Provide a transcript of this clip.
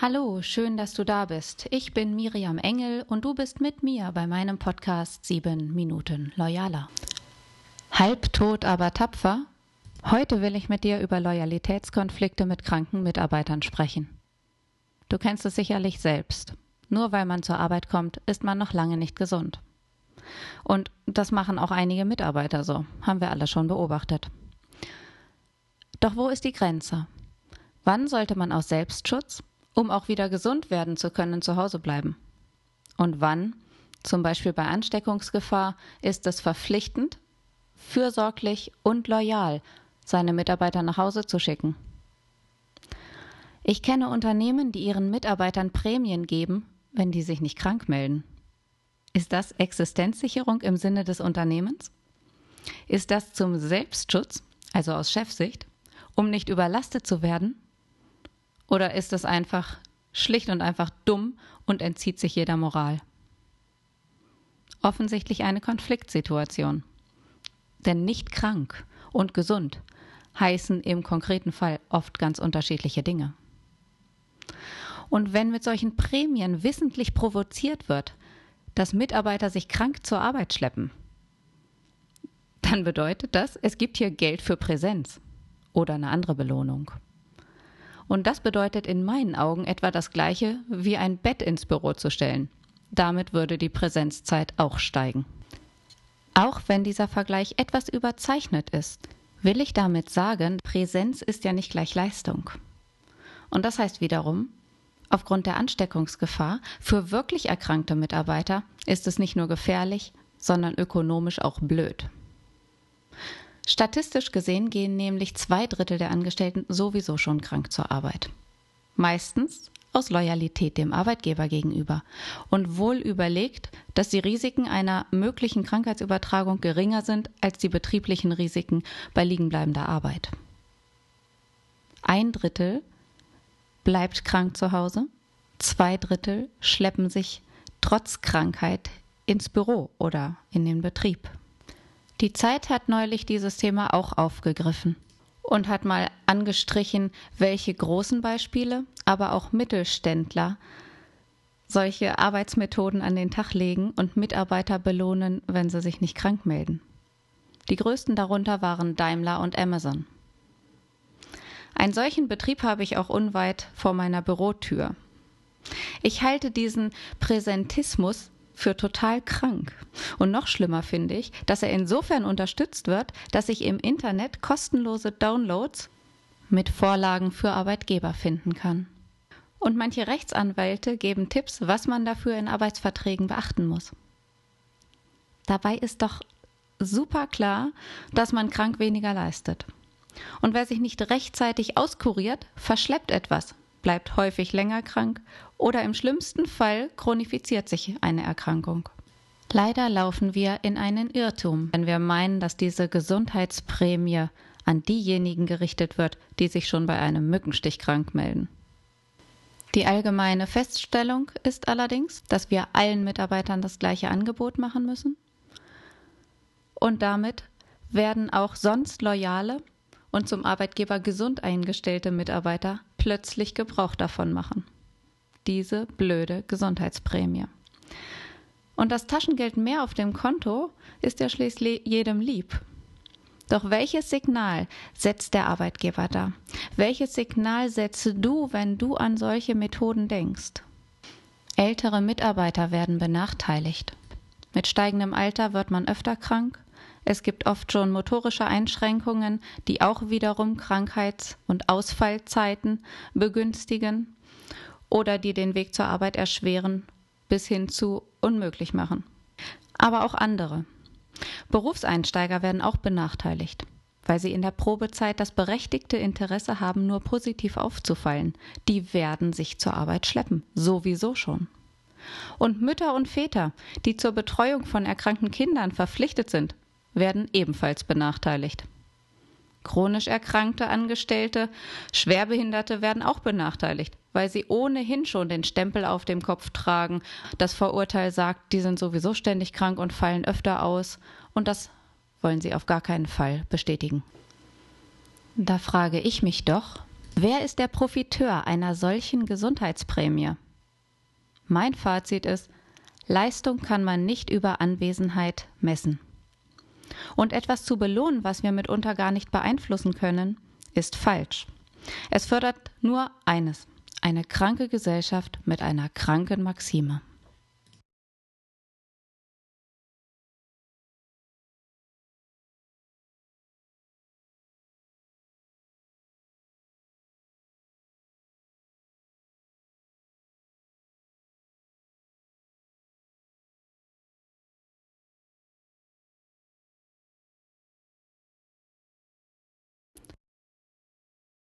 Hallo, schön, dass du da bist. Ich bin Miriam Engel und du bist mit mir bei meinem Podcast 7 Minuten Loyaler. Halbtot, aber tapfer? Heute will ich mit dir über Loyalitätskonflikte mit kranken Mitarbeitern sprechen. Du kennst es sicherlich selbst. Nur weil man zur Arbeit kommt, ist man noch lange nicht gesund. Und das machen auch einige Mitarbeiter so, haben wir alle schon beobachtet. Doch wo ist die Grenze? Wann sollte man aus Selbstschutz um auch wieder gesund werden zu können, zu Hause bleiben. Und wann, zum Beispiel bei Ansteckungsgefahr, ist es verpflichtend, fürsorglich und loyal seine Mitarbeiter nach Hause zu schicken. Ich kenne Unternehmen, die ihren Mitarbeitern Prämien geben, wenn die sich nicht krank melden. Ist das Existenzsicherung im Sinne des Unternehmens? Ist das zum Selbstschutz, also aus Chefsicht, um nicht überlastet zu werden oder ist es einfach schlicht und einfach dumm und entzieht sich jeder Moral? Offensichtlich eine Konfliktsituation. Denn nicht krank und gesund heißen im konkreten Fall oft ganz unterschiedliche Dinge. Und wenn mit solchen Prämien wissentlich provoziert wird, dass Mitarbeiter sich krank zur Arbeit schleppen, dann bedeutet das, es gibt hier Geld für Präsenz oder eine andere Belohnung. Und das bedeutet in meinen Augen etwa das gleiche, wie ein Bett ins Büro zu stellen. Damit würde die Präsenzzeit auch steigen. Auch wenn dieser Vergleich etwas überzeichnet ist, will ich damit sagen, Präsenz ist ja nicht gleich Leistung. Und das heißt wiederum, aufgrund der Ansteckungsgefahr für wirklich erkrankte Mitarbeiter ist es nicht nur gefährlich, sondern ökonomisch auch blöd. Statistisch gesehen gehen nämlich zwei Drittel der Angestellten sowieso schon krank zur Arbeit. Meistens aus Loyalität dem Arbeitgeber gegenüber und wohl überlegt, dass die Risiken einer möglichen Krankheitsübertragung geringer sind als die betrieblichen Risiken bei liegenbleibender Arbeit. Ein Drittel bleibt krank zu Hause, zwei Drittel schleppen sich trotz Krankheit ins Büro oder in den Betrieb. Die Zeit hat neulich dieses Thema auch aufgegriffen und hat mal angestrichen, welche großen Beispiele, aber auch Mittelständler solche Arbeitsmethoden an den Tag legen und Mitarbeiter belohnen, wenn sie sich nicht krank melden. Die größten darunter waren Daimler und Amazon. Einen solchen Betrieb habe ich auch unweit vor meiner Bürotür. Ich halte diesen Präsentismus für total krank. Und noch schlimmer finde ich, dass er insofern unterstützt wird, dass ich im Internet kostenlose Downloads mit Vorlagen für Arbeitgeber finden kann. Und manche Rechtsanwälte geben Tipps, was man dafür in Arbeitsverträgen beachten muss. Dabei ist doch super klar, dass man krank weniger leistet. Und wer sich nicht rechtzeitig auskuriert, verschleppt etwas, bleibt häufig länger krank oder im schlimmsten Fall chronifiziert sich eine Erkrankung. Leider laufen wir in einen Irrtum, wenn wir meinen, dass diese Gesundheitsprämie an diejenigen gerichtet wird, die sich schon bei einem Mückenstich krank melden. Die allgemeine Feststellung ist allerdings, dass wir allen Mitarbeitern das gleiche Angebot machen müssen. Und damit werden auch sonst loyale und zum Arbeitgeber gesund eingestellte Mitarbeiter plötzlich Gebrauch davon machen. Diese blöde Gesundheitsprämie. Und das Taschengeld mehr auf dem Konto ist ja schließlich jedem lieb. Doch welches Signal setzt der Arbeitgeber da? Welches Signal setzt du, wenn du an solche Methoden denkst? Ältere Mitarbeiter werden benachteiligt. Mit steigendem Alter wird man öfter krank es gibt oft schon motorische Einschränkungen, die auch wiederum Krankheits- und Ausfallzeiten begünstigen oder die den Weg zur Arbeit erschweren bis hin zu unmöglich machen. Aber auch andere. Berufseinsteiger werden auch benachteiligt, weil sie in der Probezeit das berechtigte Interesse haben, nur positiv aufzufallen. Die werden sich zur Arbeit schleppen, sowieso schon. Und Mütter und Väter, die zur Betreuung von erkrankten Kindern verpflichtet sind, werden ebenfalls benachteiligt. Chronisch erkrankte Angestellte, Schwerbehinderte werden auch benachteiligt, weil sie ohnehin schon den Stempel auf dem Kopf tragen. Das Vorurteil sagt, die sind sowieso ständig krank und fallen öfter aus. Und das wollen sie auf gar keinen Fall bestätigen. Da frage ich mich doch, Wer ist der Profiteur einer solchen Gesundheitsprämie? Mein Fazit ist, Leistung kann man nicht über Anwesenheit messen. Und etwas zu belohnen, was wir mitunter gar nicht beeinflussen können, ist falsch. Es fördert nur eines, eine kranke Gesellschaft mit einer kranken Maxime.